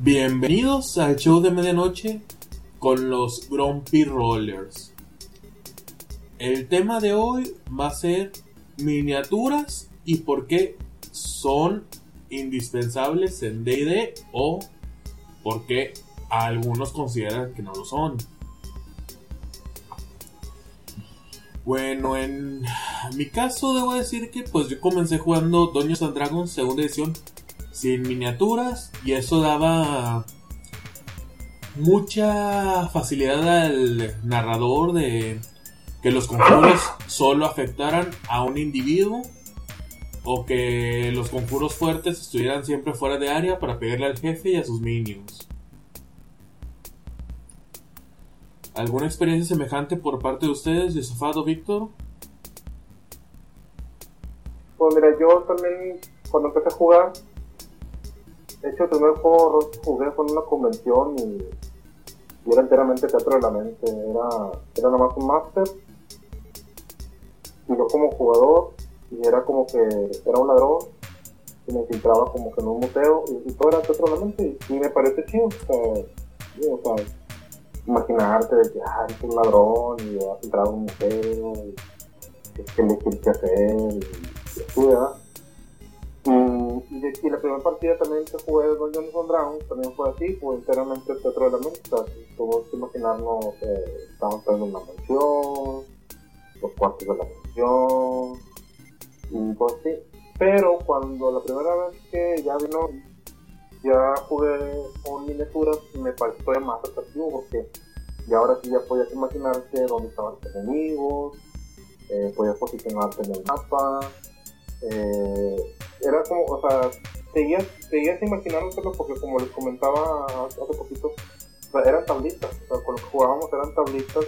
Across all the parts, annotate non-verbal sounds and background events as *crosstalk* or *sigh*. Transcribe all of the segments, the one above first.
Bienvenidos al show de medianoche con los Grumpy Rollers. El tema de hoy va a ser miniaturas y por qué son indispensables en DD o por qué algunos consideran que no lo son. Bueno, en mi caso debo decir que pues yo comencé jugando Dungeons and Dragons segunda edición sin miniaturas y eso daba mucha facilidad al narrador de que los conjuros solo afectaran a un individuo o que los conjuros fuertes estuvieran siempre fuera de área para pegarle al jefe y a sus minions. ¿Alguna experiencia semejante por parte de ustedes, Yosafado Víctor? Pues mira, yo también cuando empecé a jugar, de hecho el primer juego que jugué fue en una convención y, era enteramente teatro de la mente, era, era nada más un máster y yo como jugador y era como que era un ladrón y me infiltraba como que en un museo y, todo era teatro de la mente y, me parece chido, o sea, o sea, imaginarte de que ah, eres un ladrón y vas a entrar a un museo y que elegir qué hacer y, y así, ¿verdad? Y, y, la primera partida también que jugué de Dungeons and Dragons también fue así, fue enteramente teatro de la mente, o sea, tuvimos que imaginarnos que estábamos en una mansión, los cuartos de la mansión, y pues sí. Pero cuando la primera vez que ya vino, ya jugué con miniaturas, me pareció más atractivo porque ya ahora sí ya podías imaginarte dónde estaban tus enemigos, eh, podías posicionarte en el mapa, eh, era como, o sea, seguías, seguías imaginándotelo porque como les comentaba hace poquito, eran tablitas, o sea, con lo que jugábamos eran tablitas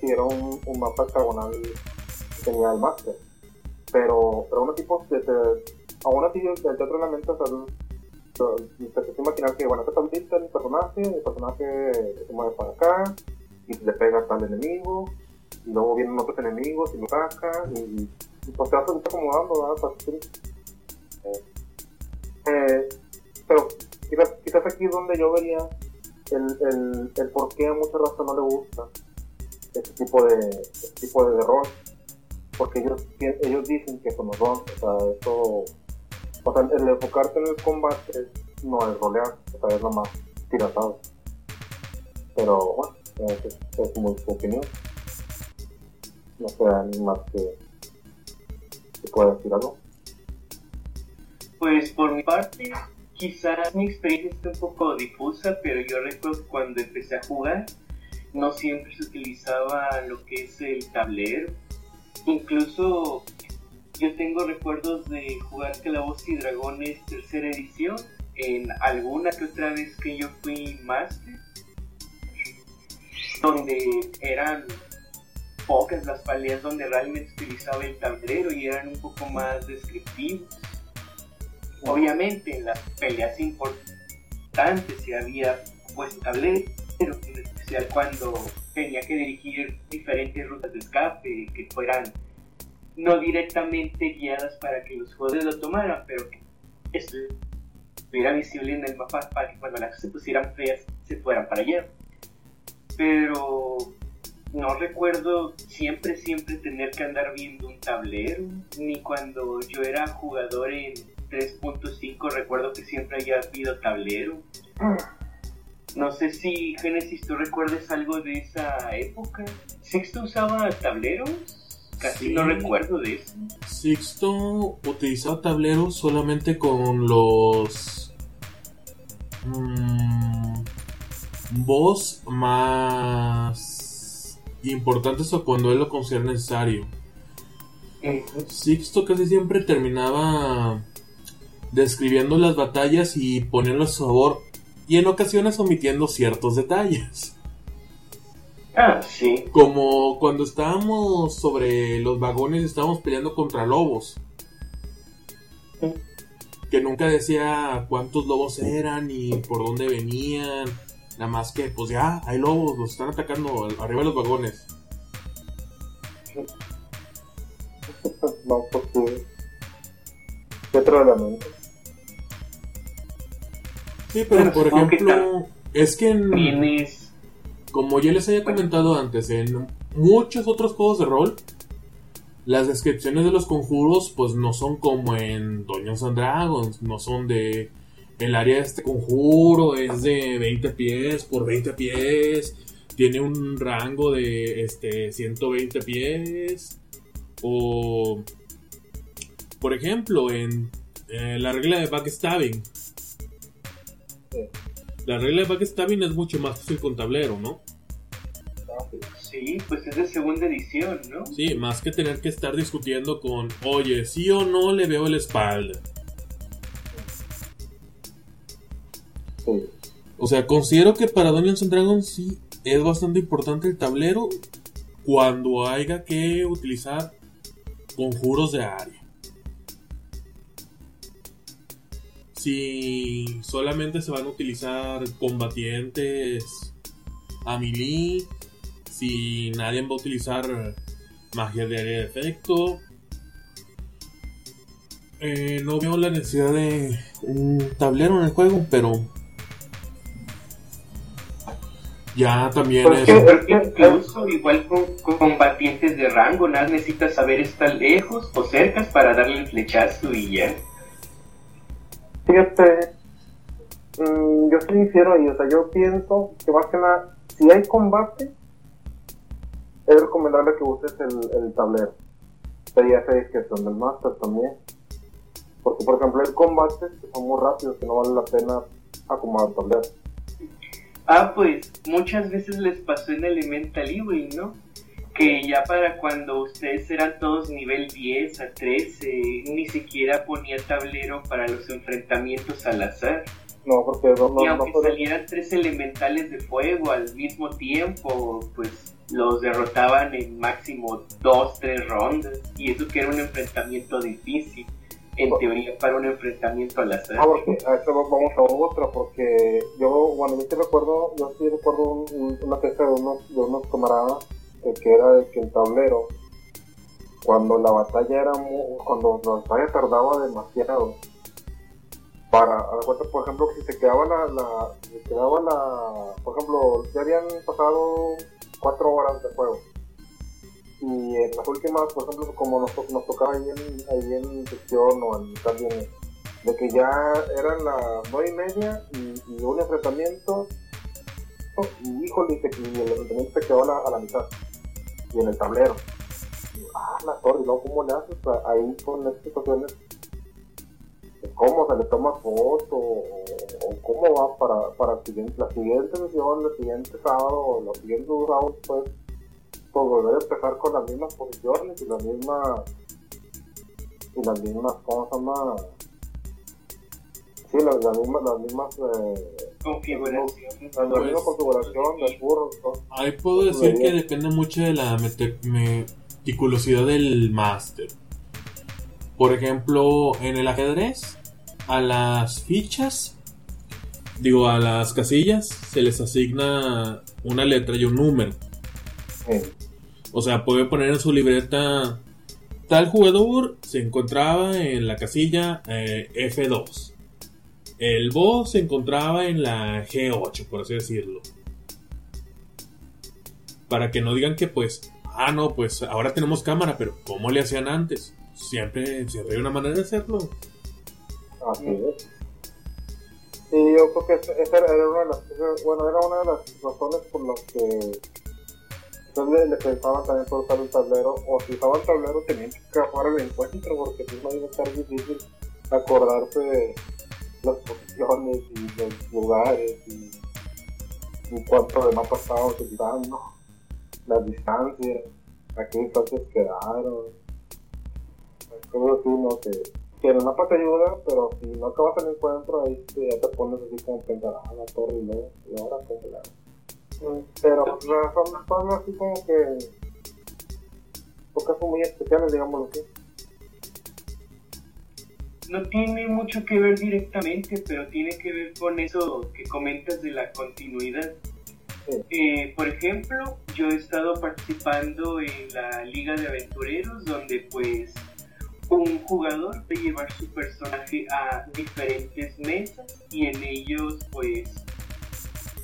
y era un, un mapa hexagonal que tenía el máster. Pero, pero aún así, pues, aún así el teatro de la mente, o sea, te imaginar que, bueno, esta tablita es el personaje, el personaje se mueve para acá y le pega el enemigo y luego vienen otros enemigos y lo saca y, y pues te vas acomodando, ¿verdad? Eh, pero quizás, quizás aquí es donde yo vería el, el, el por qué a mucha raza no le gusta este tipo de, este tipo de rol. Porque ellos, ellos dicen que son los o sea, eso, o sea, el enfocarte en el combate no es rolear, o sea, es nomás tiratado. Pero bueno, es, es, muy su opinión. No sé, más que, que pueda decir algo. Pues por mi parte, quizás mi experiencia está un poco difusa, pero yo recuerdo cuando empecé a jugar, no siempre se utilizaba lo que es el tablero. Incluso yo tengo recuerdos de jugar Calabozos y Dragones tercera edición en alguna que otra vez que yo fui máster, donde eran pocas las peleas donde realmente utilizaba el tablero y eran un poco más descriptivos. Obviamente en las peleas importantes si había pues tablero, en especial cuando tenía que dirigir diferentes rutas de escape que fueran no directamente guiadas para que los jugadores lo tomaran, pero que estuviera visible en el mapa para que cuando las cosas se pusieran feas se fueran para allá. Pero no recuerdo siempre, siempre tener que andar viendo un tablero, ni cuando yo era jugador en 3.5 recuerdo que siempre haya habido tablero. No sé si Genesis tú recuerdes algo de esa época. ¿Sixto usaba tableros? Casi Sí. no recuerdo de eso. Sixto utilizaba tableros solamente con los mm, boss más importantes o cuando él lo considera necesario. Sixto casi siempre terminaba describiendo las batallas y poniendo a su favor y en ocasiones omitiendo ciertos detalles. Ah, sí. Como cuando estábamos sobre los vagones, estábamos peleando contra lobos. Que nunca decía cuántos lobos eran y por dónde venían. Nada más que, pues ya, hay lobos, los están atacando arriba de los vagones. *laughs* no, pues sí. Teatro de la mente. Sí, pero Bueno, por ejemplo, es que en- Tienes. como ya les había comentado antes, en muchos otros juegos de rol, las descripciones de los conjuros pues no son como en Dungeons and Dragons, no son de el área de este conjuro es de 20 pies por 20 pies, tiene un rango de este 120 pies o por ejemplo en eh, la regla de backstabbing la regla de backstabbing es mucho más fácil con tablero, ¿no? Sí. Sí, pues es de segunda edición, ¿no? Sí, más que tener que estar discutiendo con, oye, sí o no le veo la espalda. Sí. O sea, considero que para Dungeons and Dragons sí es bastante importante el tablero cuando haya que utilizar conjuros de área. Si solamente se van a utilizar combatientes a melee, si nadie va a utilizar magia de área de efecto, eh, no veo la necesidad de un tablero en el juego, pero ya también Pues es... que- Porque incluso igual con, con combatientes de rango, nada necesitas saber estar lejos o cercas para darle el flechazo y ya. Fíjate, mm, yo sí difiero ahí, o sea, yo pienso que más que nada, si hay combate, es recomendable que uses el, el tablero. Sería esa discreción del máster también. Porque, por ejemplo, hay combates que son muy rápidos, que no vale la pena acomodar tablero. Ah, pues muchas veces les pasó en Elemental Evil, ¿no? Que ya para cuando ustedes eran todos nivel 10 a 13, ni siquiera ponía tablero para los enfrentamientos al azar. No, porque no, no, y aunque salieran tres elementales de fuego al mismo tiempo, pues los derrotaban en máximo dos, tres rondas. Y eso que era un enfrentamiento difícil, en teoría para un enfrentamiento al azar. Ah, porque a eso vamos a otra, porque yo, bueno, yo sí recuerdo, yo sí recuerdo un- un- una queja de unos, de unos camaradas, que era de que el tablero, cuando la batalla era mu- cuando la batalla tardaba demasiado, para, cuenta, por ejemplo, que si se quedaba la, la, se quedaba la, por ejemplo, ya habían pasado cuatro horas de juego, y en las últimas, por ejemplo, como nos, nos tocaba ahí en, ahí en sección o en también de que ya eran las nueve y media y, y un enfrentamiento y híjole, y el enfrentamiento se quedó a la mitad y en el tablero. Ah, la torre, ¿no? ¿Cómo le haces? A- Ahí con estas situaciones, ¿cómo se le toma foto? O, cómo va para, para siguiente, la siguiente sesión, el siguiente sábado o los siguientes dos pues, pues volver a empezar con las mismas posiciones y las mismas, y las mismas, ¿cómo se llama? Sí, las, las mismas, las mismas, eh, Configuración. la, la misma configuración del burro. Ahí puedo decir que depende mucho de la meticulosidad del máster. Por ejemplo, en el ajedrez, a las fichas, digo, a las casillas, se les asigna una letra y un número. Sí. O sea, puede poner en su libreta, tal jugador se encontraba en la casilla eh, F2. El boss se encontraba en la G8, por así decirlo. Para que no digan que pues, ah no, pues ahora tenemos cámara, pero ¿cómo le hacían antes? Siempre, siempre hay una manera de hacerlo. Así es. Y yo creo que esa era una de las era una de las razones por las que entonces le pensaban también por usar el tablero, o si usaban el tablero tenían que acabar el encuentro, porque si no iba a estar difícil acordarse de las posiciones y los lugares y, y cuánto de mapa estaba utilizando, las distancias, a qué distancias quedaron, cosas así, ¿no? Que, que el mapa te ayuda, pero si no acabas el encuentro, ahí te- ya te pones así como pensar, ah, la torre y luego, y ahora cómo la hago?". Mm, Pero pues, son, son así como que, son casos muy especiales, digámoslo así. No tiene mucho que ver directamente, pero tiene que ver con eso que comentas de la continuidad. Sí. Eh, por ejemplo, yo he estado participando en la Liga de Aventureros, donde pues un jugador puede llevar su personaje a diferentes mesas y en ellos pues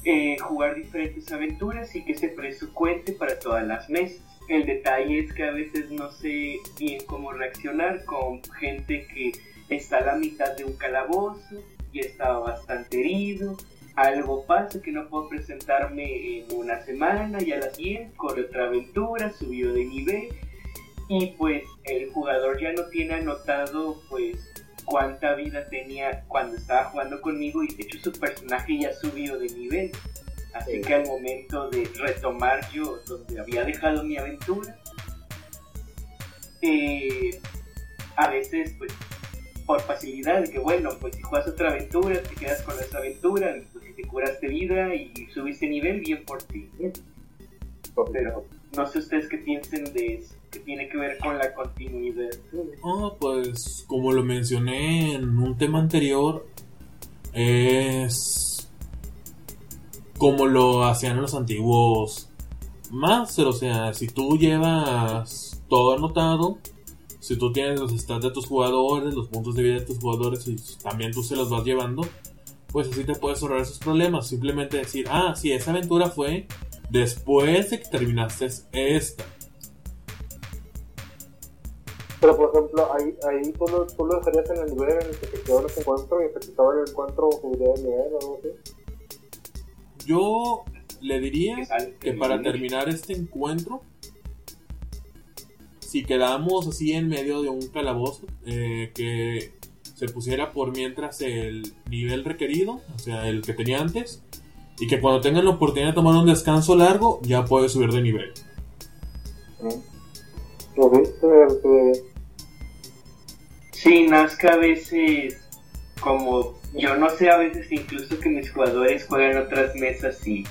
eh, jugar diferentes aventuras y que se presucuente para todas las mesas. El detalle es que a veces no sé bien cómo reaccionar con gente que está a la mitad de un calabozo y está bastante herido. Algo pasa que no puedo presentarme en una semana y a la siguiente corre otra aventura, subió de nivel y pues el jugador ya no tiene anotado pues cuánta vida tenía cuando estaba jugando conmigo y de hecho su personaje ya subió de nivel. Así que al momento de retomar yo donde había dejado mi aventura, eh, a veces pues por facilidad que bueno, pues si juegas otra aventura, te quedas con esa aventura, y pues si te curaste vida y subiste nivel, bien por ti. Pero no sé ustedes qué piensen de eso que tiene que ver con la continuidad. Ah, pues como lo mencioné en un tema anterior, es como lo hacían los antiguos Master, o sea, si tú llevas todo anotado, si tú tienes los stats de tus jugadores, los puntos de vida de tus jugadores y también tú se los vas llevando, pues así te puedes ahorrar esos problemas. Simplemente decir, ah, sí, esa aventura fue después de que terminaste esta. Pero por ejemplo, ahí, ahí tú, lo, tú lo dejarías en el nivel en el que te quedó ese encuentro y te quitaba el encuentro subiría de nivel o algo así. Yo le diría que para terminar este encuentro, si quedamos así en medio de un calabozo, eh, que se pusiera por mientras el nivel requerido, o sea, el que tenía antes, y que cuando tengan la oportunidad de tomar un descanso largo, ya puede subir de nivel. Sí, Nazca a veces, como yo no sé, a veces incluso que mis jugadores juegan otras mesas y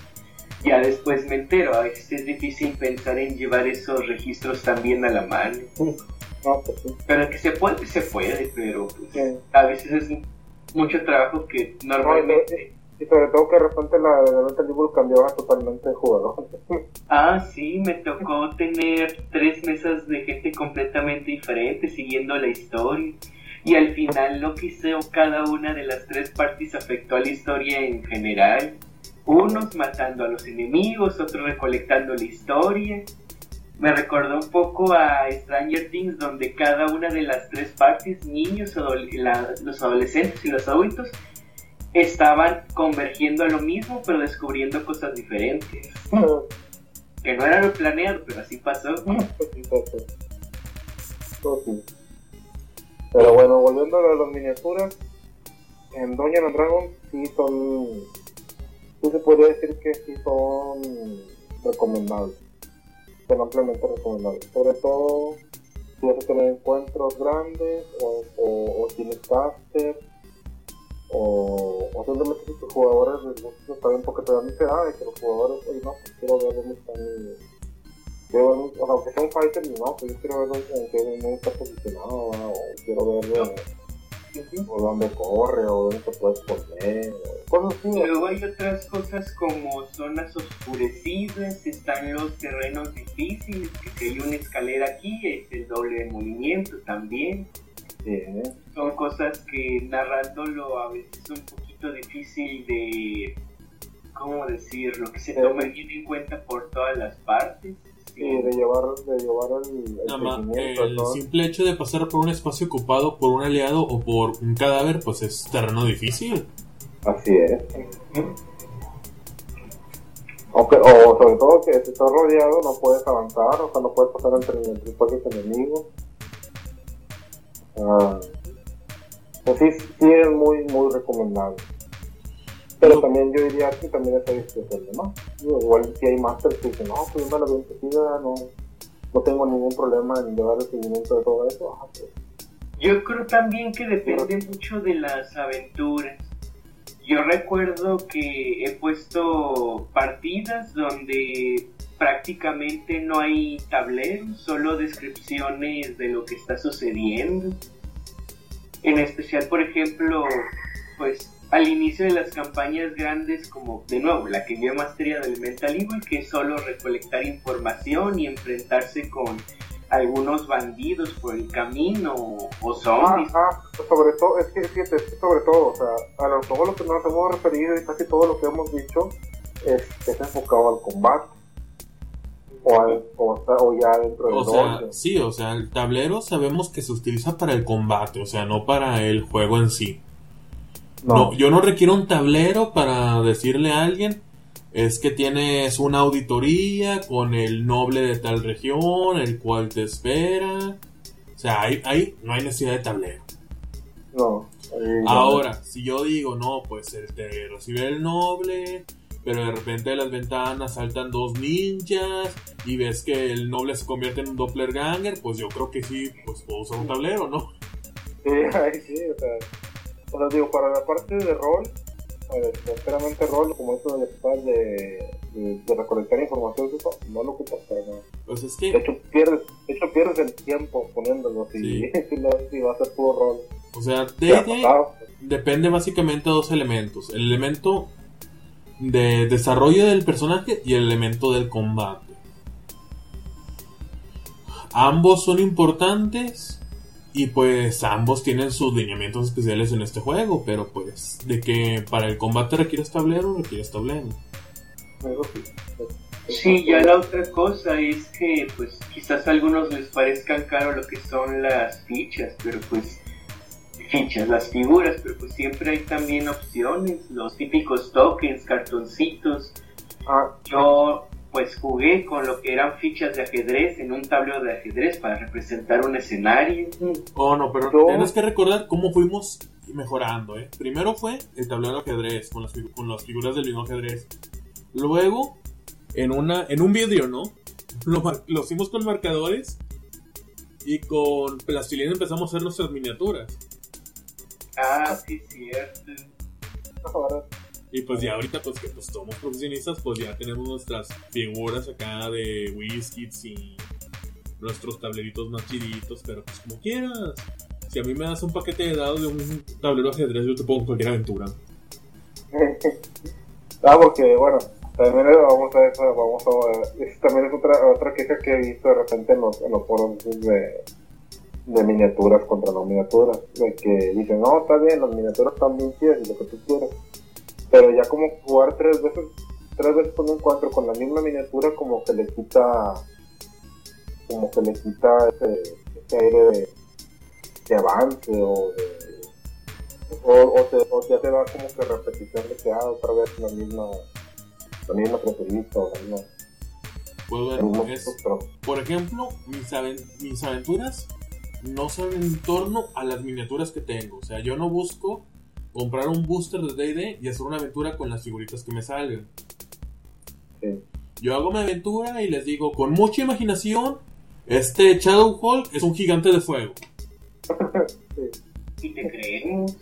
ya después me entero. A veces es difícil pensar en llevar esos registros también a la mano. Pues pero que se puede, se puede, pero pues, a veces es mucho trabajo que normalmente... Y sobre todo que de repente la de libro cambiaba totalmente de jugador. *laughs* Ah, sí, me tocó tener tres mesas de gente completamente diferente siguiendo la historia. Y al final lo que hizo cada una de las tres partes afectó a la historia en general. Unos matando a los enemigos, otros recolectando la historia. Me recordó un poco a Stranger Things donde cada una de las tres partes, niños, los adolescentes y los adultos, estaban convergiendo a lo mismo, pero descubriendo cosas diferentes. Que no era lo planeado, pero así pasó. Pero bueno, volviendo a las miniaturas, en Doña Dragon sí son. Sí se podría decir que sí son recomendables. Son ampliamente recomendables. Sobre todo si vas a tener encuentros grandes o, o, o tienes caster o, o simplemente si tus jugadores les gusta también porque te dan ansiedad de que los jugadores, oye, no, pues quiero ver dónde quiero ver, o sea, aunque sea un fighter, no, pues yo quiero ver en qué dónde está posicionado, o quiero ver o dónde corre, o dónde se puede esconder, cosas así. Luego hay otras cosas como zonas oscurecidas, están los terrenos difíciles, que si hay una escalera aquí, es el doble de movimiento también. Son cosas que narrándolo a veces es un poquito difícil de, ¿cómo decirlo? Que se tome bien en cuenta por todas las partes. Sí, de llevar, de llevar el, el, el simple hecho de pasar por un espacio ocupado por un aliado o por un cadáver, pues es terreno difícil. Así es. Aunque, o sobre todo que si estás rodeado no puedes avanzar, o sea, no puedes pasar entre, entre enemigos. Ah, pues sí, sí es muy, muy recomendable. Pero también yo diría que también es discreción, ¿no? Igual si hay masters que dicen, no, pues yo me la veo no, no tengo ningún problema en llevar el seguimiento de todo eso. Pues. Yo creo también que depende mucho de las aventuras. Yo recuerdo que he puesto partidas donde prácticamente no hay tableros, solo descripciones de lo que está sucediendo. En especial, por ejemplo, pues al inicio de las campañas grandes como de nuevo la que dio Mastería de Elemental Evil, que es solo recolectar información y enfrentarse con algunos bandidos por el camino o zombies. Ah, ah, sobre todo, es que fíjate, sobre todo, o sea, a lo, todo lo que nos hemos referido y casi todo lo que hemos dicho es, es enfocado al combate. O, al, o, o ya dentro del O sea, sí, o sea, el tablero sabemos que se utiliza para el combate, o sea, no para el juego en sí. No, No, yo no requiero un tablero para decirle a alguien es que tienes una auditoría con el noble de tal región, el cual te espera. O sea, ahí, ahí no hay necesidad de tablero. no. eh, Ahora, si yo digo, no, pues el- te recibe el noble, pero de repente de las ventanas saltan dos ninjas y ves que el noble se convierte en un doppelganger, pues yo creo que sí, pues puedo usar un tablero, ¿no? *laughs* Sí, ahí sí, o sea, o sea, digo, para la parte de rol, sinceramente rol, como eso de, de, de, de recolectar información, eso no lo ocupas para nada. Pues es De que, hecho, pierdes, de hecho, pierdes el tiempo poniéndolo si, Sí. *laughs* si, va a ser puro rol. o sea, D&D depende básicamente de dos elementos. El elemento de desarrollo del personaje y el elemento del combate. Ambos son importantes y pues ambos tienen sus lineamientos especiales en este juego, pero pues de que para el combate requieres tablero, requieres tablero. Sí, ya la otra cosa es que pues quizás a algunos les parezcan caro lo que son las fichas, pero pues fichas, las figuras, pero pues siempre hay también opciones, los típicos tokens, cartoncitos. Ah, Yo pues jugué con lo que eran fichas de ajedrez en un tablero de ajedrez para representar un escenario. Oh, no, pero Yo- tienes que recordar cómo fuimos mejorando, ¿eh? Primero fue el tablero de ajedrez, con las, con las figuras del mismo ajedrez. Luego, en, una, en un vídeo, ¿no? *laughs* Lo, lo hicimos con marcadores y con plastilina empezamos a hacer nuestras miniaturas. Ah, sí, cierto. Y pues ya ahorita, pues que pues somos profesionistas, pues ya tenemos nuestras figuras acá de whiskies y nuestros tableritos más chiditos, pero pues como quieras. Si a mí me das un paquete de dados de un tablero ajedrez, yo te pongo cualquier aventura. *laughs* ah, porque, bueno, también vamos a eso, vamos a es- también es otra, otra queja que he visto de repente en los, los foros de, de miniaturas contra no miniaturas, de que dicen, no, está bien, las miniaturas están bien chidas y lo que tú quieras, pero ya como jugar tres veces, tres veces con un encuentro con la misma miniatura como que le quita, como que le quita ese, ese aire de, de avance o de o, o, te, o ya te da como que repetición de que ah, otra vez la misma la misma crecerita o la misma Pues bueno, es, por ejemplo, mis, aven- mis aventuras no son en torno a las miniaturas que tengo. O sea, yo no busco comprar un booster de D&D y hacer una aventura con las figuritas que me salgan. Yo hago mi aventura y les digo, con mucha imaginación, este Shadow Hulk es un gigante de fuego. *laughs* Y te creemos.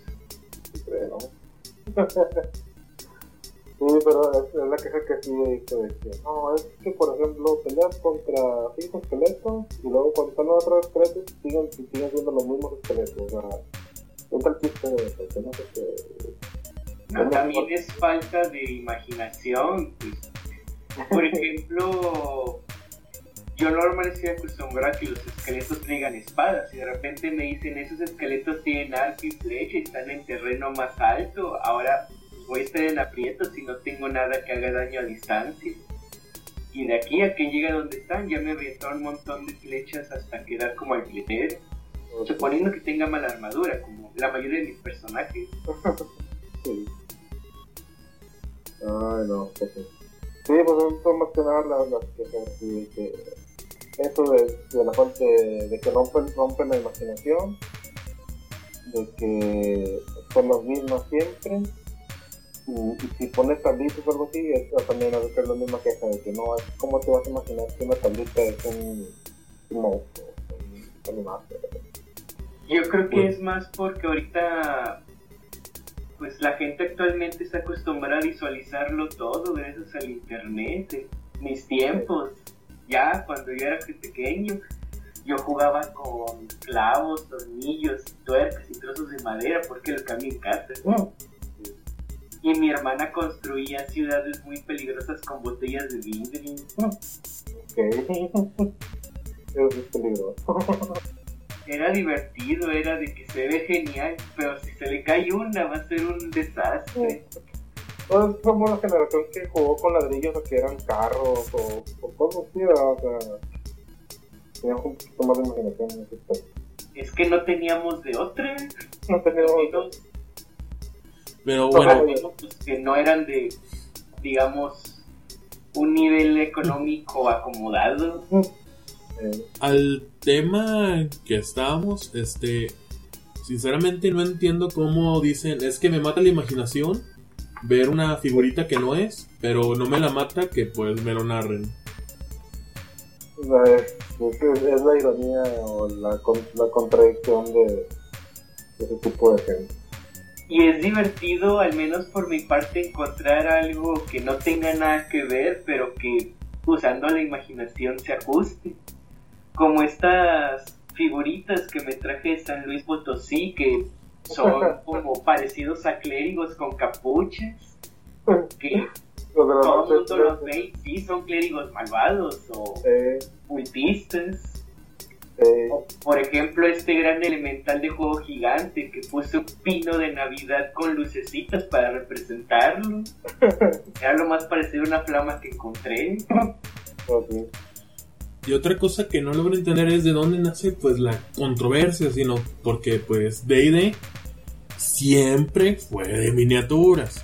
creo. *laughs* Sí, pero es, es la queja que sí he visto de que no, es que por ejemplo peleas contra cinco esqueletos y luego cuando están los otros esqueletos siguen, siguen siendo los mismos esqueletos. O sea, es el chiste de eso, que no sé qué. No, también es falta de imaginación. Pues. Por *laughs* ejemplo, yo normalmente estoy acostumbrado a que los esqueletos traigan espadas y de repente me dicen esos esqueletos tienen arco y flecha y están en terreno más alto. Ahora voy a estar en aprietos si no tengo nada que haga daño a distancia. Y de aquí a que llegue a donde están ya me avientaron un montón de flechas hasta quedar como alfiler. Suponiendo que tenga mala armadura, como la mayoría de mis personajes. *laughs* Sí. Ay, no, pues sí. Sí, pues son- son más que nada las, las que eso de, de la falta de, que rompen, rompen la imaginación, de que son las mismas siempre, y, si pones tablitas o algo así, es también a veces la misma queja de que no, ¿cómo te vas a imaginar que una tablita es un, un monstruo, un animal? Yo creo que Bueno. es más porque ahorita, pues la gente actualmente está acostumbrada a visualizarlo todo gracias al internet. En Mis tiempos, ya cuando yo era pequeño, yo jugaba con clavos, tornillos, tuercas y trozos de madera porque lo cambié en casa. Y mi hermana construía ciudades muy peligrosas con botellas de vidrio. Ok. *laughs* es peligroso. *laughs* Era divertido, era de que se ve genial, pero si se le cae una va a ser un desastre. Entonces somos la generación que jugó con ladrillos o que eran carros o, o cosas así, ¿verdad? o sea, teníamos un poquito más de imaginación en ese aspecto. Es que no teníamos de otra. No teníamos Amigos, Pero bueno, amigos, pues, que no eran de, digamos, un nivel económico acomodado. Eh, al tema que estábamos, este, sinceramente no entiendo cómo dicen, es que me mata la imaginación ver una figurita que no es, pero no me la mata que pues me lo narren. sea, es, es- es la ironía o la, la contradicción de, de ese tipo de gente. Y es divertido, al menos por mi parte, encontrar algo que no tenga nada que ver, pero que usando la imaginación se ajuste. Como estas figuritas que me traje de San Luis Potosí, que son *laughs* como parecidos a clérigos con capuchas, que todo el mundo los ve y sí son clérigos malvados o eh, cultistas. eh, O, por ejemplo, este gran elemental de juego gigante que puse un pino de Navidad con lucecitas para representarlo. *laughs* Era lo más parecido a una flama que encontré. Y otra cosa que no logro entender es de dónde nace pues la controversia, sino porque pues D&D siempre fue de miniaturas.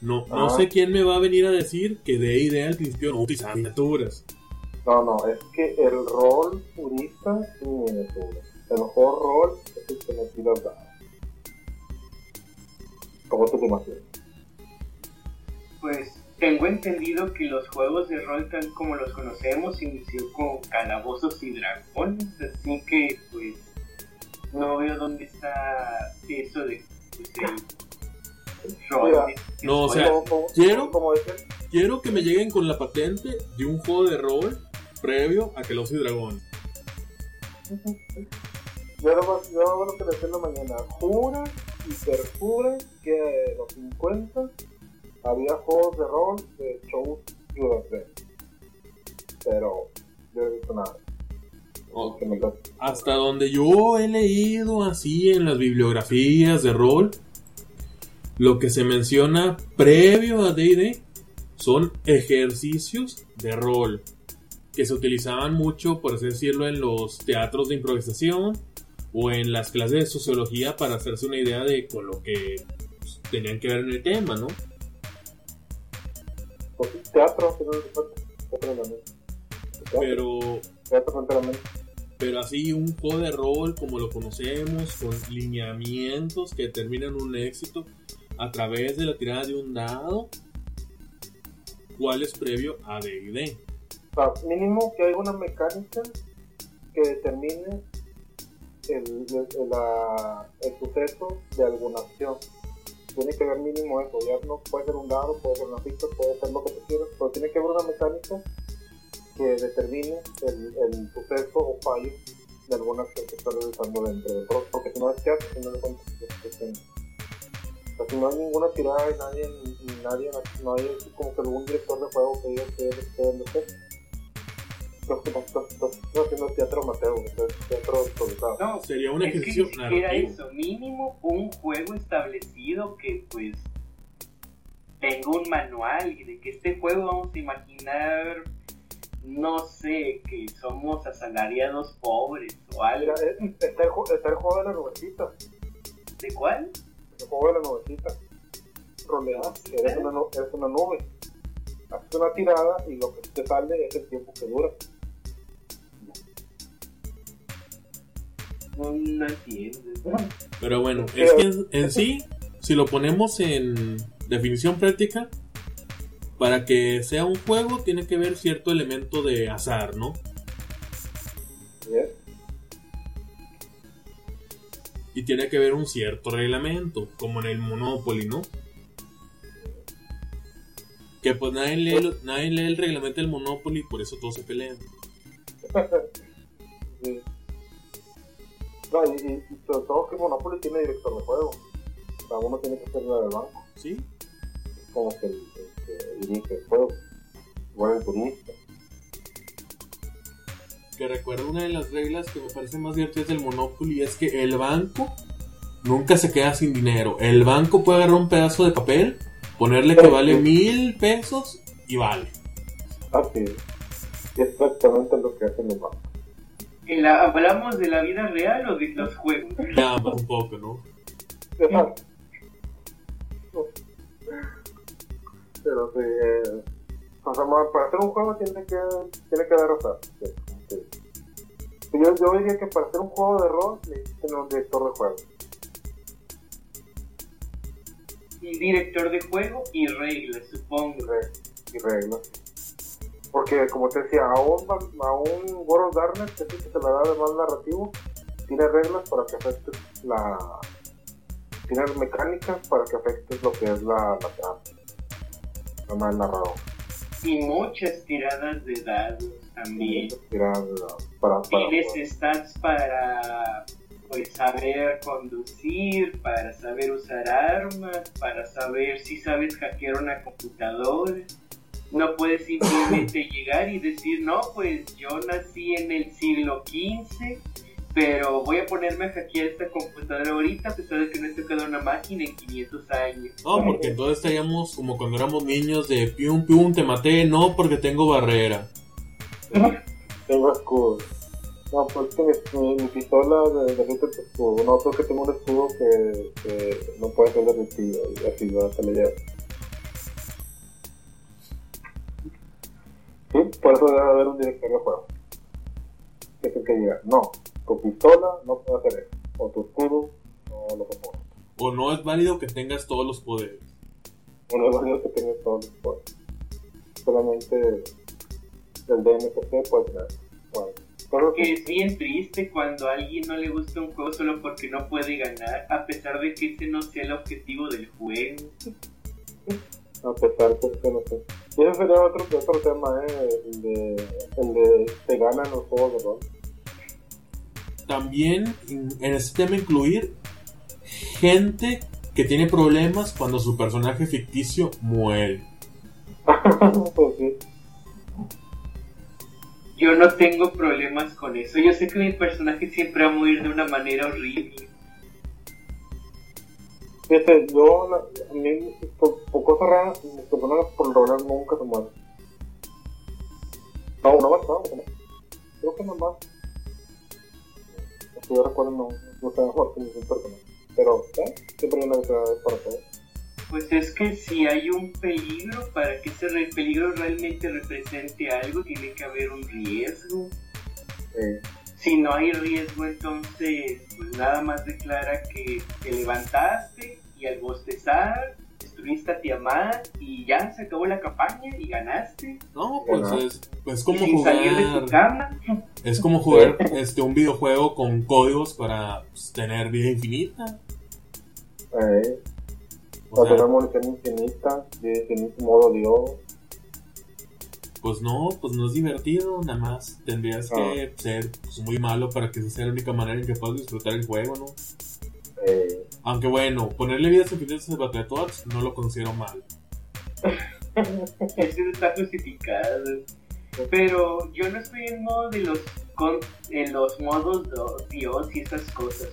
No, no Ah. sé quién me va a venir a decir que D&D al principio no utilizaba miniaturas. No, no, es que el rol purista es miniatura. El mejor rol es el que no tiras dados. Como tú te imaginas. Pues tengo entendido que los juegos de rol tal como los conocemos inició con calabozos y dragones, así que pues no veo dónde está eso de pues, el *laughs* rol. Mira, de- no, o sea, Como- como- quiero- Como Quiero que me lleguen con la patente de un juego de rol previo a que los y Dragón. yo nomás, yo lo que le decía en la mañana. Jura y perjura que en los 50 había juegos de rol de shows UFC. Pero yo no he visto nada. Lo- Hasta donde yo he leído así en las bibliografías de rol, lo que se menciona previo a D&D son ejercicios de rol que se utilizaban mucho, por así decirlo, en los teatros de improvisación o en las clases de sociología para hacerse una idea de con lo que pues, tenían que ver en el tema, ¿no? Pues, teatro. Teatro. Teatro, Pero teatro enteramente. pero así un juego de rol como lo conocemos, con lineamientos que determinan un éxito a través de la tirada de un dado, ¿cuál es previo a D&D? O sea, mínimo que haya una mecánica que determine el, el, la- el suceso de alguna acción. Tiene que haber mínimo eso. Ya no puede ser un dado, puede ser una ficha, puede ser lo que tú quieras, pero tiene que haber una mecánica que determine el, el suceso o fallo de alguna acción que está realizando dentro del juego. Porque si no es chat, si no es o sea, si no hay ninguna tirada y nadie, y nadie, no hay como que algún director de juego que diga que es que es lo que estás- estás haciendo teatro amateur, teatro improvisado. No, Sería un es que narrativo. eso, mínimo un juego establecido que pues tenga un manual y de que este juego vamos a imaginar, no sé, que somos asalariados pobres o algo. Mira, está el, ju- está el juego de la nubecita. ¿De cuál? El juego de la nubecita. Roleas, eres una, eres una nube. Haces una tirada y lo que te sale es el tiempo que dura. Pero bueno, es que en, en sí, si lo ponemos en definición práctica, para que sea un juego tiene que haber cierto elemento de azar, ¿no? Y tiene que haber un cierto reglamento, como en el Monopoly, ¿no? Que pues nadie lee, el- nadie lee el reglamento del Monopoly, por eso todos se pelean. *laughs* No, y, y, y sobre todo que Monopoly tiene director de juego. O sea, uno tiene que ser del banco. ¿Sí? Como que el, que dirige el juego. Igual el turista. que recuerdo una de las reglas que me parece más divertidas del Monopoly es que el banco nunca se queda sin dinero. El banco puede agarrar un pedazo de papel, ponerle que vale mil pesos y vale. Así es. Y exactamente lo que hacen los bancos. La- ¿Hablamos de la vida real o de los juegos? Ya, más un poco, ¿no? Pero sí, eh, o sea, ma- para hacer un juego tiene que, tiene que dar, sí, sí. Yo, yo diría que para hacer un juego de rol necesitas tener un director de juego. Y director de juego y reglas, supongo. y reglas. Porque, como te decía, a un, Van- a un World of Darkness, que es el que se le da de más narrativo, tiene reglas para que afectes la. Tiene mecánicas para que afectes lo que es la, la trama. No más narrado. Y muchas tiradas de dados también. Tirar para. para Tienes stats para pues saber conducir, para saber usar armas, para saber si sabes hackear una computadora. No puedes simplemente *clears throat* llegar y decir, no, pues yo nací en el siglo XV, pero voy a ponerme a hackear esta computadora ahorita a pesar de que no he tocado una máquina en 500 años. No, porque entonces estaríamos como cuando éramos niños de pium pium, te maté, no porque tengo barrera. Tengo escudo. No, pues es que mi, mi, mi pistola de- derrite tu escudo. No, creo que tengo un escudo que, que no puede ser derretido y así va, se le lleva. Sí, por eso debe haber un director de juego. Que es el que diga, no, tu pistola no puede hacer eso. O tu escudo no lo soporta. O no es válido que tengas todos los poderes. Uno de los únicos que tiene todos los poderes. Solamente el DMPC puede tener. Bueno, Que es bien triste cuando a alguien no le gusta un juego solo porque no puede ganar, a pesar de que ese no sea el objetivo del juego. A pesar de que no sé. Y ese sería otro, otro tema, ¿eh? El de, el de te ganan los juegos de rol. También en en este tema incluir gente que tiene problemas cuando su personaje ficticio muere. *laughs* pues sí. Yo no tengo problemas con eso. Yo sé que mi personaje siempre va a morir de una manera horrible. Fíjate, yo, a mí, por, por cosas raras, mis personajes por lo general nunca se mueren. No, una vez, no, no. Creo que nada más. Si yo recuerdo, no, no se mejor que ningún personaje. Pero, ¿eh? Siempre hay una vez para todo. Pues es que si hay un peligro, para que ese re- peligro realmente represente algo, tiene que haber un riesgo. Eh, Si no hay riesgo, entonces pues nada más declara que te levantaste y al bostezar destruiste a Tiamat y ya se acabó la campaña y ganaste. No, pues es, pues Y como sin salir de tu jugar, cama. es como jugar este un videojuego con códigos para pues, tener vida infinita. eh, O para sea, tener munición infinita, de infinito modo Dios. Pues no, pues no es divertido, nada más tendrías que Ah. ser pues, muy malo para que esa sea la única manera en que puedas disfrutar el juego, ¿no? Eh, Aunque bueno, ponerle vidas infinitas a Battletoads no lo considero mal. Eso está justificado. Pero yo no estoy en modo de los con, en los modos do- Dios y esas cosas.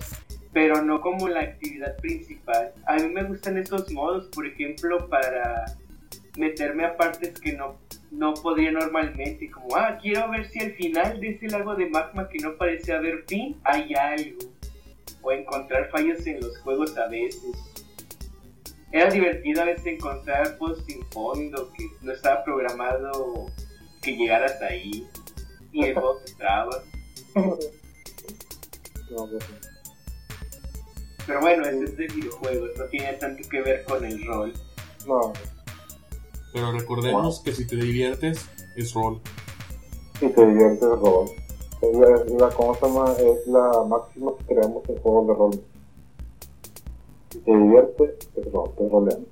Pero no como la actividad principal. A mí me gustan esos modos, por ejemplo, para meterme a partes que no, no podría normalmente. Como, ah, quiero ver si al final de ese lago de magma que no parece haber fin, hay algo. O encontrar fallos en los juegos a veces. Era divertido a veces encontrar posts sin fondo que no estaba programado que llegaras ahí y el juego se traba. Pero bueno, ese es de videojuegos, no tiene tanto que ver con el rol. no, Pero recordemos que si te diviertes, es rol. y te diviertes de rol. Es la, es la, ¿cómo se llama? Es la máxima que creamos en juegos de rol. Si te diviertes, es rol, te roleando.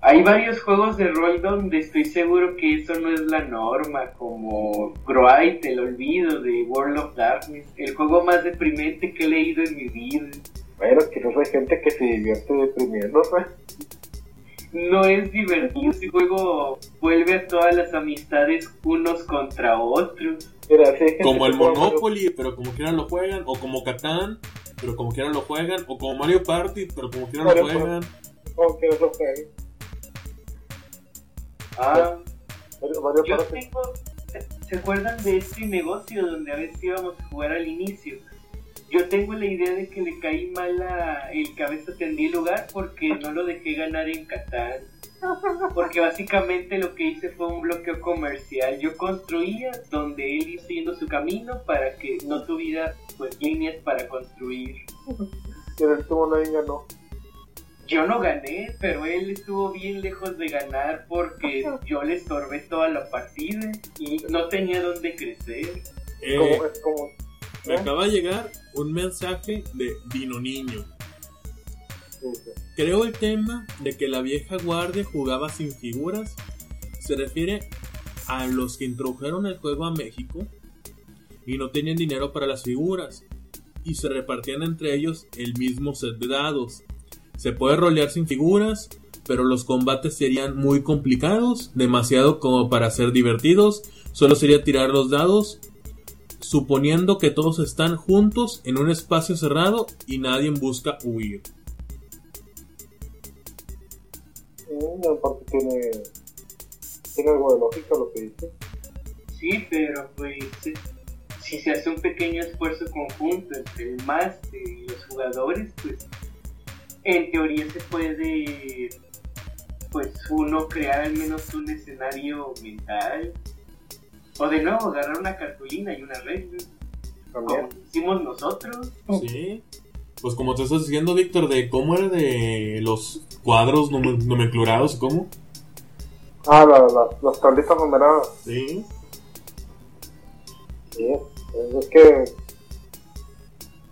Hay varios juegos de rol donde estoy seguro que eso no es la norma, como Groite, el olvido de World of Darkness, el juego más deprimente que he leído en mi vida. Bueno, quizás hay gente que se divierte deprimiéndose. No es divertido. Ese juego vuelve a todas las amistades unos contra otros. Como el Monopoly, pero como quieran lo juegan. O como Catán, pero como quieran lo juegan. O como Mario Party, pero como quieran lo juegan. Como que. Ah, Mario- Mario yo Party. tengo. ¿Se acuerdan de este negocio donde a veces íbamos a jugar al inicio? Yo tengo la idea de que le caí mal a el cabeza tendí el lugar porque no lo dejé ganar en Qatar. Porque básicamente lo que hice fue un bloqueo comercial. Yo construía donde él iba siguiendo su camino para que no tuviera pues líneas para construir. Que el tuvo nadie ganó. Yo no gané, pero él estuvo bien lejos de ganar porque *laughs* yo le estorbé toda la partida y no tenía dónde crecer. Eh, Como, es como. Me acaba de llegar un mensaje de Dino Niño. Creo el tema de que la vieja guardia jugaba sin figuras se refiere a los que introdujeron el juego a México y no tenían dinero para las figuras y se repartían entre ellos el mismo set de dados. Se puede rolear sin figuras, pero los combates serían muy complicados, demasiado como para ser divertidos. Solo sería tirar los dados, suponiendo que todos están juntos en un espacio cerrado y nadie busca huir. aparte tiene. Tiene algo de lógica lo que dice. Sí, pero pues si se hace un pequeño esfuerzo conjunto entre el máster y los jugadores, pues en teoría se puede pues uno crear al menos un escenario mental o de nuevo agarrar una cartulina y una regla como También. hicimos nosotros Sí. Pues como te estás diciendo, Víctor, de cómo era de los cuadros nom- nomenclurados, ¿cómo? Ah, la, la, las tablitas numeradas. Sí. Sí, es, es que.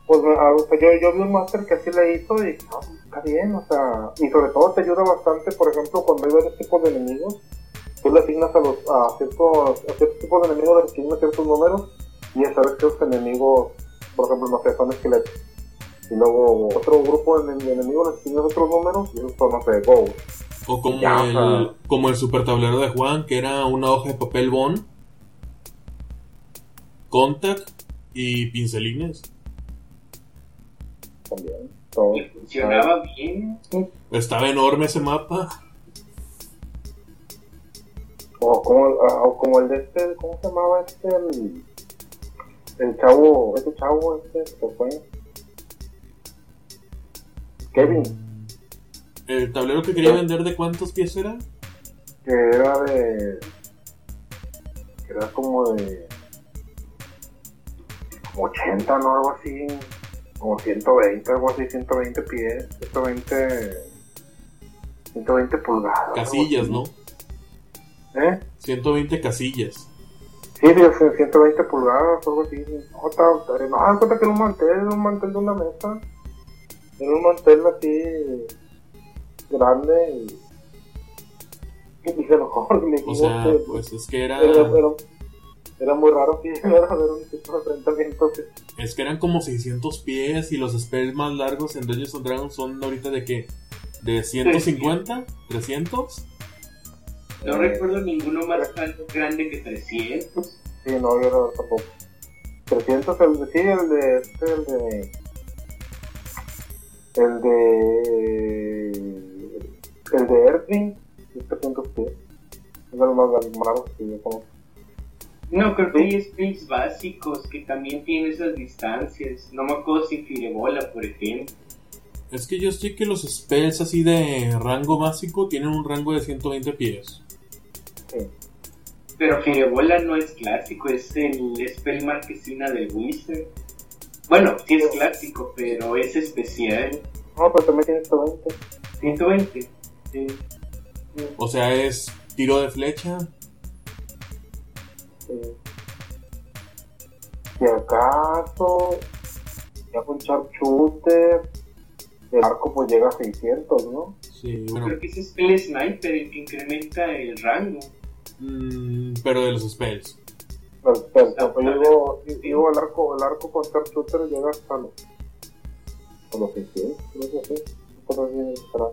Pues o sea, yo, yo vi un máster que así le hizo y no, está bien, o sea. Y sobre todo te ayuda bastante, por ejemplo, cuando hay varios tipos de enemigos. Tú le asignas a, los, a, ciertos, a ciertos tipos de enemigos, le asignas ciertos números y ya sabes que los enemigos, por ejemplo, no sé, son esqueletos. Y luego otro grupo de, de enemigos le asignas otros números y esos son, no sé, ghosts. O como Ya, el, como el super tablero de Juan, que era una hoja de papel bond, contact y pincelines. también. Todo. y funcionaba bien. Estaba enorme ese mapa. O como, o como el de este, ¿cómo se llamaba este? El, el chavo, ese chavo, este, que fue. Kevin, El tablero que quería vender de cuántos pies era? que era de. que era como de. como 80, ¿no? Algo así. Como 120, algo así, 120 pies, 120. 120 pulgadas. Casillas. ¿no? ¿Eh? 120 casillas. Sí, sí, o sea, 120 pulgadas, algo así. No, haz cuenta que era un mantel, era un mantel de una mesa. Era un mantel así grande y. Y se enojó *laughs* O sea, que pues es que era. era, era, era muy raro que llegara a ver un tipo de enfrentamiento Es que eran como 600 pies y los spells más largos en Dungeons and Dragons son ahorita de que. ¿De 150? ¿300? No recuerdo ninguno más alto- grande que 300. Sí, no, yo no tampoco. 300, el de, sí, el de, este, el de, el de, el de Earthling, es 300 pies. Es de los más largos que yo conozco. No, creo que hay spells básicos que también tienen esas distancias. No me acuerdo si Firebola, por ejemplo. Es que yo sé que los spells así de rango básico tienen un rango de 120 pies. Sí. Pero Firebola no es clásico, es el spell marquesina del Wizard. Bueno, sí es clásico, pero es especial. No, pero también tiene 120. 120. Sí. O sea, es tiro de flecha. Sí. Si acaso, ya con Sharpshooter, el arco pues llega a 600, ¿no? Sí, bueno. Creo que es spell sniper el que incrementa el rango. Mm, pero de los spells. Pero, pero, pero, pues, digo, digo, el arco, el arco con Sharpshooter llega hasta los, los 600, no sé, cosas así, para-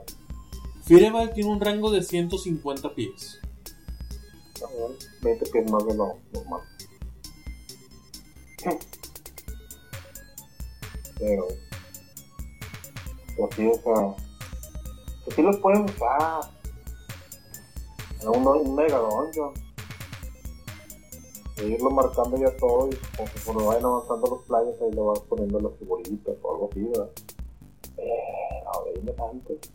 Fireball tiene un rango de 150 pies. Ah, bueno, 20 pies más de lo normal. Pero, pues sí, o sea, pues sí los pueden usar. En un, un mega dungeon. E irlo marcando ya todo y conforme vayan avanzando los playas ahí le vas poniendo las figuritas o algo así, ¿verdad? No, dime antes.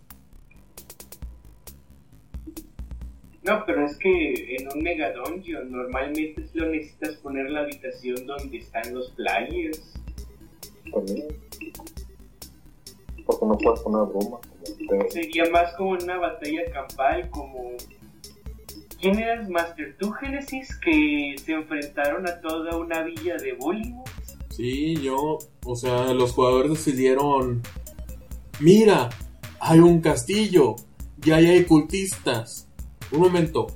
No, pero es que en un mega dungeon normalmente lo necesitas poner la habitación donde están los players. También. Porque no puedes poner ustedes. Sería más como una batalla campal, como... ¿Quién eras Master? ¿Tú, Genesis, que se enfrentaron a toda una villa de Bollywood? Sí, yo, o sea, los jugadores decidieron, mira, hay un castillo y ahí hay cultistas. Un momento,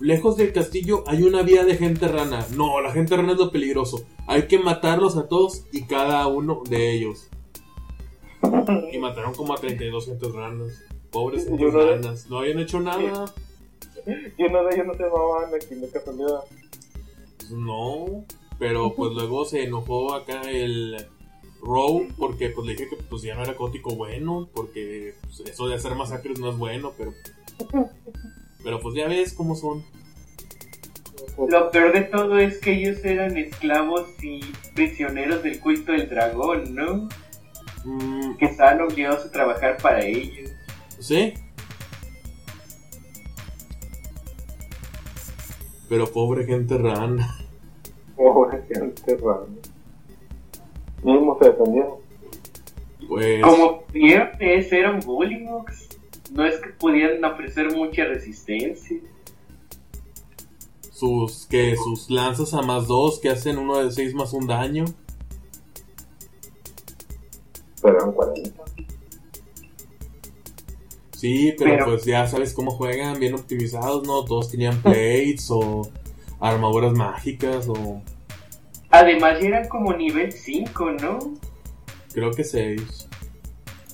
lejos del castillo hay una vía de gente rana. No, la gente rana es lo peligroso. Hay que matarlos a todos y cada uno de ellos. *laughs* Y mataron como a 32 gentes ranas. Pobres no- ranas. No habían hecho nada. Y uno de ellos no se llamaba Anakin, de casualidad. No, pero pues luego se enojó acá el Row porque pues le dije que pues ya no era gótico bueno, porque pues, eso de hacer masacres no es bueno, pero pero pues ya ves cómo son. Lo peor de todo es que ellos eran esclavos y prisioneros del culto del dragón, ¿no? Mm, Que estaban obligados a trabajar para ellos. sí. Pero pobre gente rana. Pobre gente rara. Mismo se defendieron. Pues Como vieron, ese eran Bullywugs. No es que pudieran ofrecer mucha resistencia. sus que sus lanzas a más dos que hacen uno de seis más un daño. Pero eran 40. Sí, pero, Pero- pues ya sabes cómo juegan, bien optimizados, ¿no? Todos tenían *laughs* plates o armaduras mágicas o Además ya eran como nivel 5, ¿no? creo que seis.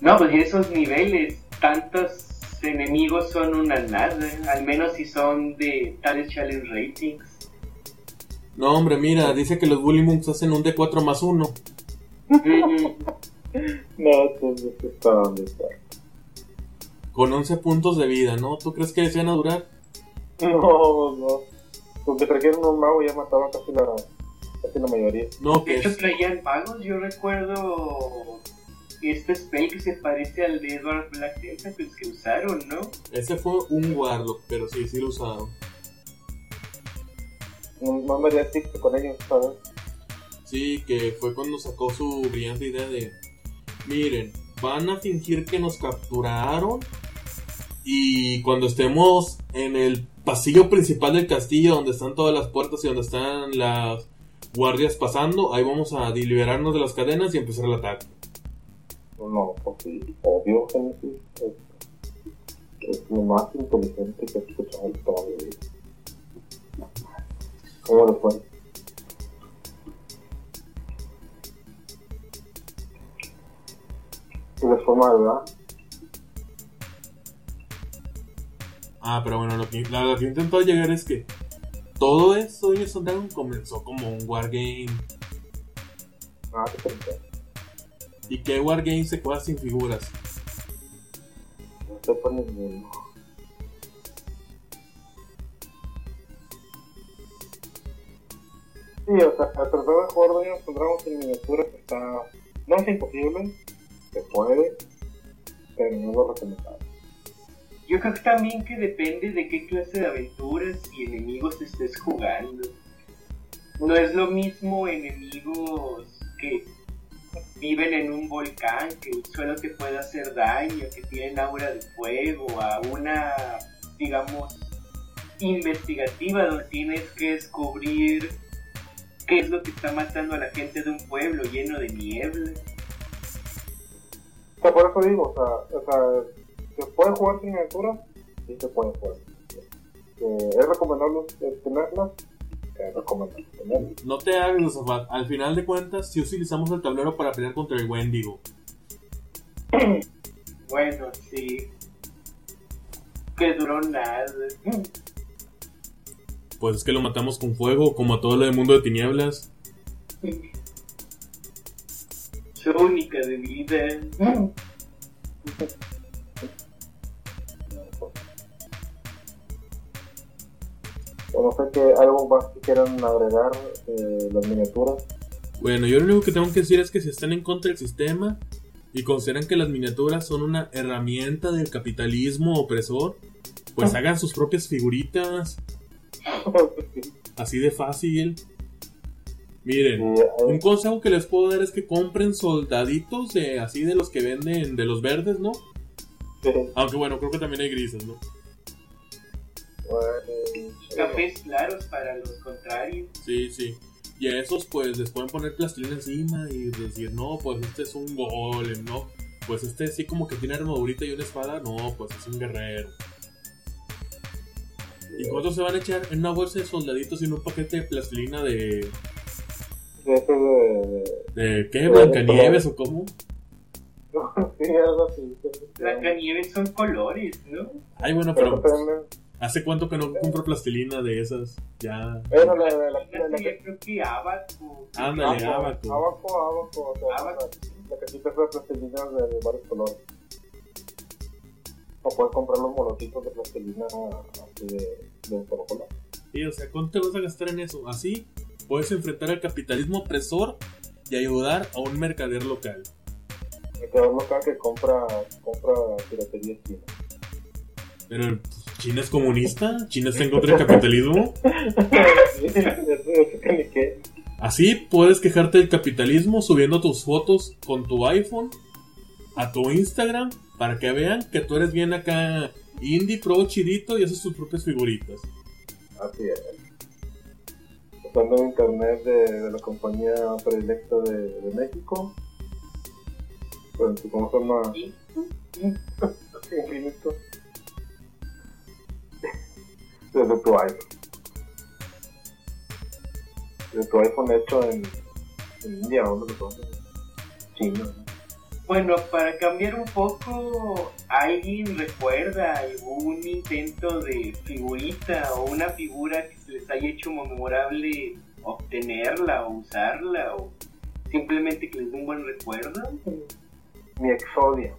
No, pues y esos niveles, tantos enemigos son una nada. Al menos si son de tales challenge ratings. No, hombre, mira, dice que los Bullymonks hacen un D4 más uno. Mm, *laughs* *laughs* No, entonces está donde está. Con 11 puntos de vida, ¿no? ¿Tú crees que les van a durar? No, no. Porque trajeron un mago y ya mataba casi la, casi la mayoría. No, De que hecho es. traían magos, yo recuerdo este spell que se parece al de Edward Black Tentacles que usaron, ¿no? Ese fue un Warlock, pero sí, sí lo usaron. No, no me haría tic con ellos, ¿sabes? Sí, que fue cuando sacó su brillante idea de. Miren, van a fingir que nos capturaron. Y cuando estemos en el pasillo principal del castillo, donde están todas las puertas y donde están las guardias pasando, ahí vamos a liberarnos de las cadenas y empezar el ataque. No, sí, obvio, Genesis. Es, lo más inteligente que he escuchado toda mi vida. ¿Cómo le fue? Mal, ¿verdad? Ah, pero bueno, lo que, la- lo que intentó llegar es que todo eso de Dragon comenzó como un wargame. Ah, pensé. ¿Y qué wargame se juega sin figuras? No sé por ninguno. Sí, o sea, tratar de jugar Dungeons Dragons en miniaturas está... No es imposible, se puede, pero no es lo recomendable. Yo creo que también que depende de qué clase de aventuras y enemigos estés jugando. No es lo mismo enemigos que viven en un volcán, que solo te puede hacer daño, que tienen aura de fuego, a una, digamos, investigativa donde tienes que descubrir qué es lo que está matando a la gente de un pueblo lleno de niebla. O sea, por eso digo, o sea, o sea ¿se puede jugar sin miniaturas? Sí se puede jugar. Eh, ¿Es recomendable eh, tenerlas? Es recomendable tenerlas. No te hagas, Josafat. Al final de cuentas, si utilizamos el tablero para pelear contra el Wendigo. *coughs* Bueno, sí. Que duró nada. *coughs* Pues es que lo matamos con fuego, como a todo del mundo de tinieblas. Su única debilidad. *coughs* no sé que algo más que quieran agregar eh, las miniaturas. Bueno, yo lo único que tengo que decir es que si están en contra del sistema y consideran que las miniaturas son una herramienta del capitalismo opresor, pues hagan sus propias figuritas, *laughs* así de fácil. Miren, un consejo que les puedo dar es que compren soldaditos de así de los que venden de los verdes, ¿no? Aunque bueno, creo que también hay grises, ¿no? bueno, Cafés claros para los contrarios. Sí, sí. Y a esos pues les pueden poner plastilina encima y decir, no, pues este es un golem, ¿no? Pues este sí como que tiene armadurita y una espada, no, pues es un guerrero. ¿Y cuántos se van a echar en una bolsa de soldaditos y en un paquete de plastilina de... de ¿De qué? ¿Blancanieves o cómo? *laughs* sí, algo así. Blancanieves son colores, ¿no? Ay, bueno, Pero pero también, ¿hace cuánto que no compro plastilina de esas? Ya... bueno, la, la, yo creo que Abaco. Ándale, abaco, abaco. abaco, abaco, o sea, Abaco. la, cajita es de plastilina de, de varios colores. O puedes comprar los molotitos de plastilina así de, de un solo color. Sí, o sea, ¿cuánto te vas a gastar en eso? Así puedes enfrentar al capitalismo opresor y ayudar a un mercader local. Me quedo loca que compra, compra piratería china. Pero pues, China es comunista, China está en contra del capitalismo. Así puedes quejarte del capitalismo subiendo tus fotos con tu iPhone a tu Instagram para que vean que tú eres bien acá indie, pro, chidito y haces tus propias figuritas. Así es. Usando el internet de, de la compañía predilecta de, de México. Pues, ¿cómo se llama? Sí. Infinito. Desde tu iPhone. De tu iPhone hecho en, en India, ¿dónde lo ponen? China. ¿no? Bueno, para cambiar un poco, ¿alguien recuerda algún intento de figurita o una figura que se les haya hecho memorable obtenerla o usarla o simplemente que les dé un buen recuerdo? Mi Exodia.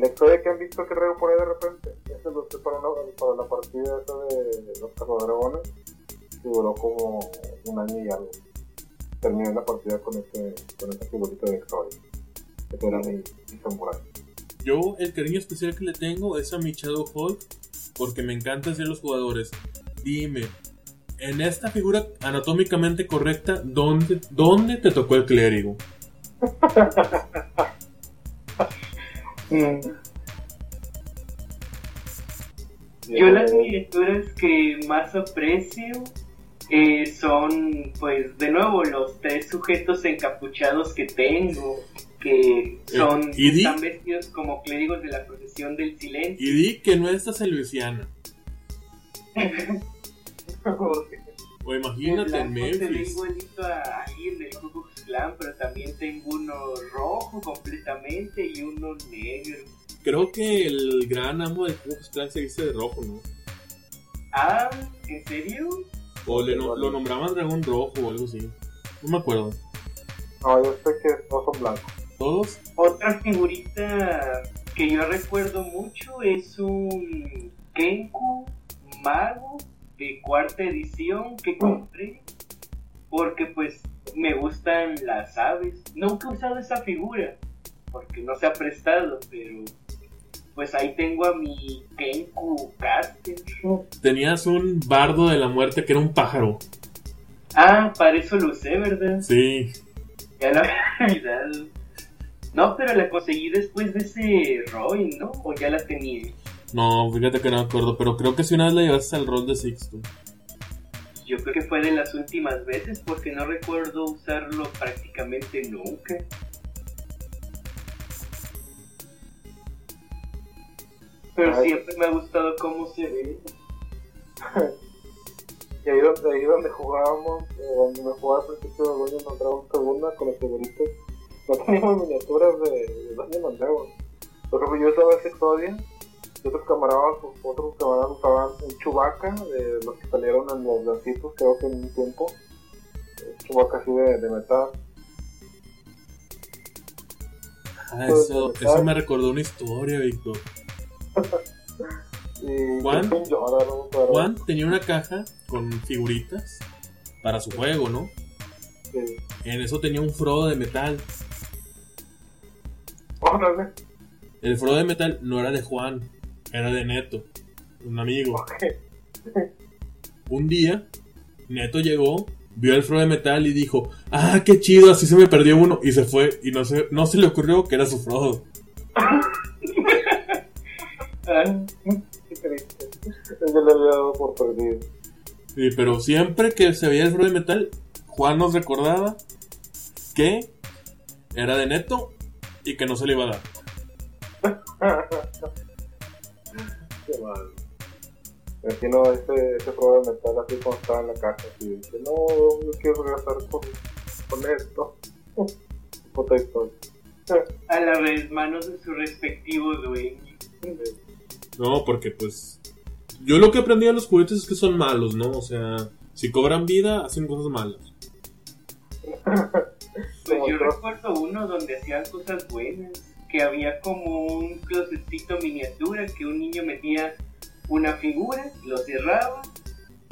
El Exodia que han visto que reo por ahí de repente. Ese lo usé para, una- para la partida esa de los dragones. Y duró como un año y algo. Terminé la partida con ese, con esa figurita de Exodia. Ese era mi, mi samurai. Yo el cariño especial que le tengo es a mi Shadow Hulk porque me encanta a los jugadores, dime, en esta figura anatómicamente correcta, ¿dónde, dónde te tocó el clérigo? *laughs* Yo las miniaturas que más aprecio eh, son, pues, de nuevo, los tres sujetos encapuchados que tengo, que son, ¿y di? están vestidos como clérigos de la procesión del silencio. Y di que no estás en Luisiana. *laughs* O imagínate en El blanco se ve Memphis. igualito a alguien del Ku Klux Klan, pero también tengo uno rojo completamente y uno negro. Creo que el gran amo del Ku Klux Klan se viste de rojo, ¿no? Ah, ¿en serio? O le no- lo nombraban dragón rojo o algo así. No me acuerdo. No, yo sé que no son blancos. ¿Todos? Otra figurita que yo recuerdo mucho es un Kenku Mago de cuarta edición que compré porque pues me gustan las aves. Nunca he usado esa figura porque no se ha prestado, pero pues ahí tengo a mi Kenku Caster. Tenías un bardo de la muerte que era un pájaro. Ah, para eso lo usé, ¿verdad? Sí. Ya lo había *laughs* olvidado. No, pero la conseguí después de ese Roy, ¿no? O ya la tenía. No, fíjate que no me acuerdo, pero creo que si una vez la llevaste al rol de Sixto. Yo creo que fue de las últimas veces porque no recuerdo usarlo prácticamente nunca. Pero Ay. siempre me ha gustado cómo se ve. *laughs* Y ahí donde, ahí donde jugábamos, eh, donde me jugaba al principio de and Dragons segunda con los figuritas, no teníamos miniaturas de, de and Dragons. Por ejemplo, yo usaba ese Exodia Y otros camaradas, otros camaradas usaban un chubaca de los que salieron en los lancitos, creo que en un tiempo. Un chubaca así de, de metal. Ah, eso, eso me recordó una historia, Víctor. *laughs* Juan, Juan tenía una caja con figuritas para su juego, ¿no? sí. En eso tenía un Frodo de metal. Órale. El Frodo de metal no era de Juan, era de Neto, un amigo. *laughs* Un día, Neto llegó, vio el Frodo de metal y dijo, ah, qué chido, así se me perdió uno. Y se fue, y no se, no se le ocurrió que era su Frodo. *laughs* Qué triste. Yo le había dado por perdido. Sí, pero siempre que se veía el Frodo de metal, Juan nos recordaba que era de Neto y que no se le iba a dar. *laughs* Me imagino ese, ese prueba de metal así cuando estaba en la casa. Así dice, no, yo quiero regresar con, con esto. *laughs* Puta historia. a las manos de su respectivo dueño. No, porque pues yo lo que aprendí de los juguetes es que son malos, ¿no? O sea, si cobran vida, hacen cosas malas. Pues yo recuerdo uno donde hacían cosas buenas, que había como un closetcito miniatura que un niño metía una figura, lo cerraba,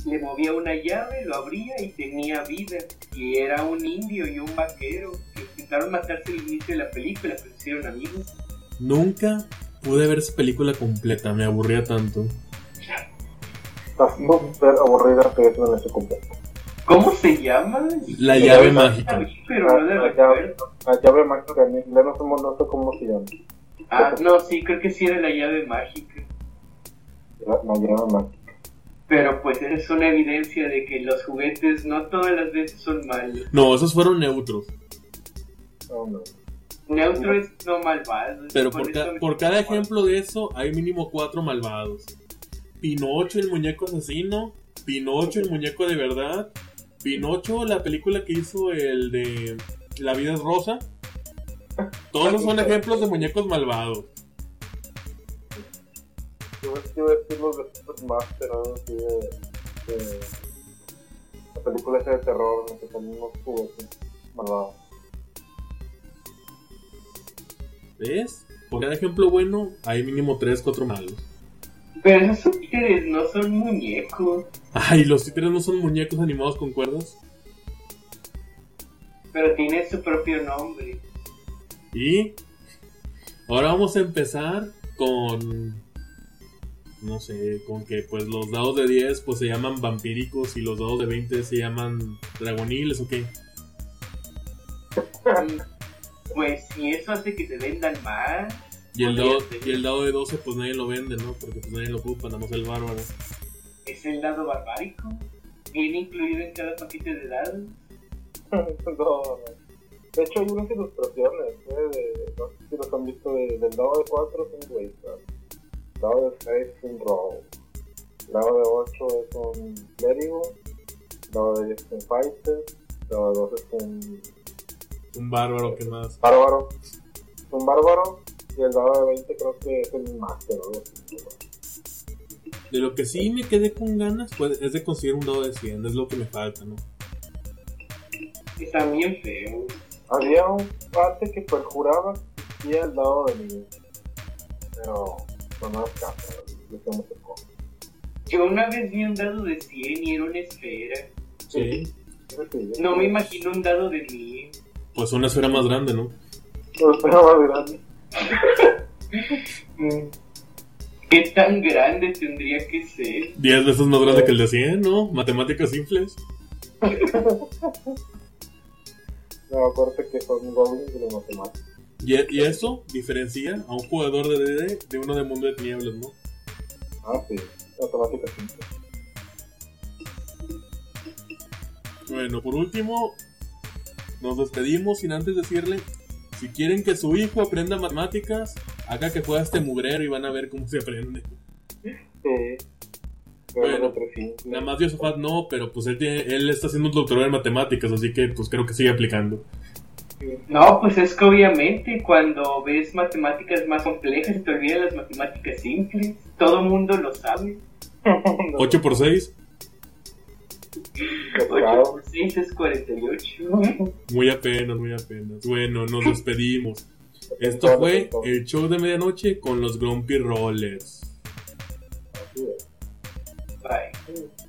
le movía una llave, lo abría y tenía vida. Y era un indio y un vaquero que intentaron matarse al inicio de la película, pero se hicieron amigos. Nunca pude ver esa película completa, me aburría tanto. Está súper aburrida, pero eso no me completo. ¿Cómo se llama? La llave la- mágica. Pero no le La, llave, la llave mágica en inglés no sé, no sé cómo se llama. Ah, no, sí, creo que sí era la llave mágica. La, la llave mágica. Pero pues es una evidencia de que los juguetes no todas las veces son malos. No, esos fueron neutros. No, no. Neutro es no malvado. Pero Por ca- por cada ejemplo de eso hay mínimo cuatro malvados. Pinocho, el muñeco asesino. Pinocho, el muñeco de verdad. Pinocho, la película que hizo el de La vida es rosa. Todos son ejemplos de muñecos malvados. Yo iba a decir los de Supermaster, de, de. La película esa de terror, la que salen unos juguetes malvados. ¿Ves? Por cada ejemplo bueno hay mínimo tres, cuatro malos. Pero esos son títeres, no son muñecos. Ay, los títeres no son muñecos animados con cuerdas. Pero tienen su propio nombre. Y ahora vamos a empezar con no sé, con que pues los dados de 10 pues se llaman vampíricos y los dados de 20 se llaman dragoniles o qué. Pues si eso hace que se vendan más. Y el, dado, y el dado de 12 pues nadie lo vende, ¿no? Porque pues nadie lo ocupa, nada más el bárbaro. Es el lado barbárico. Viene incluido en cada paquete de dados. *laughs* no, no. De hecho, hay unas ilustraciones, ¿eh? de, no sé si los han visto, de, del dado de 4 es un Wizard, dado de 6 es un Rogue, dado de 8 es un Clérigo, dado de 10 es un Fighter, dado de 12 es un Un bárbaro, ¿qué más? Bárbaro, un Bárbaro, y el dado de 20 creo que es el Master o algo. De lo que sí me quedé con ganas pues, es de conseguir un dado de 100, es lo que me falta, ¿no? Están bien feos. Había un parte que perjuraba que existía el dado de nivel, pero no nos caso, lo que me tocó. Yo una vez vi un dado de 100 y era una esfera. Sí. No me imagino un dado de 1000. Pues una esfera más grande, ¿no? Lo esperaba grande. ¿Qué tan grande tendría que ser? 10 veces más grande que el de 100, ¿no? Matemáticas simples. *laughs* No, acuérdate que son goblins de la matemática. Y, y eso diferencia a un jugador de DD de uno de Mundo de Tinieblas, ¿no? Ah, sí, matemática simple. Bueno, por último, nos despedimos sin antes decirle, si quieren que su hijo aprenda matemáticas, haga que juegue este mugrero y van a ver cómo se aprende. Sí. Pero Bueno, otro simple. Nada más Yosafat no, pero pues él, tiene, él está haciendo un doctorado en matemáticas, así que pues creo que sigue aplicando. Sí, No, pues es que obviamente cuando ves matemáticas más complejas te olvidan las matemáticas simples. Todo mundo lo sabe. *laughs* 8 por 6. 8 por 6 es 48. Muy apenas, muy apenas. Bueno, nos despedimos. Esto fue el show de medianoche con los Grumpy Rollers. Bye.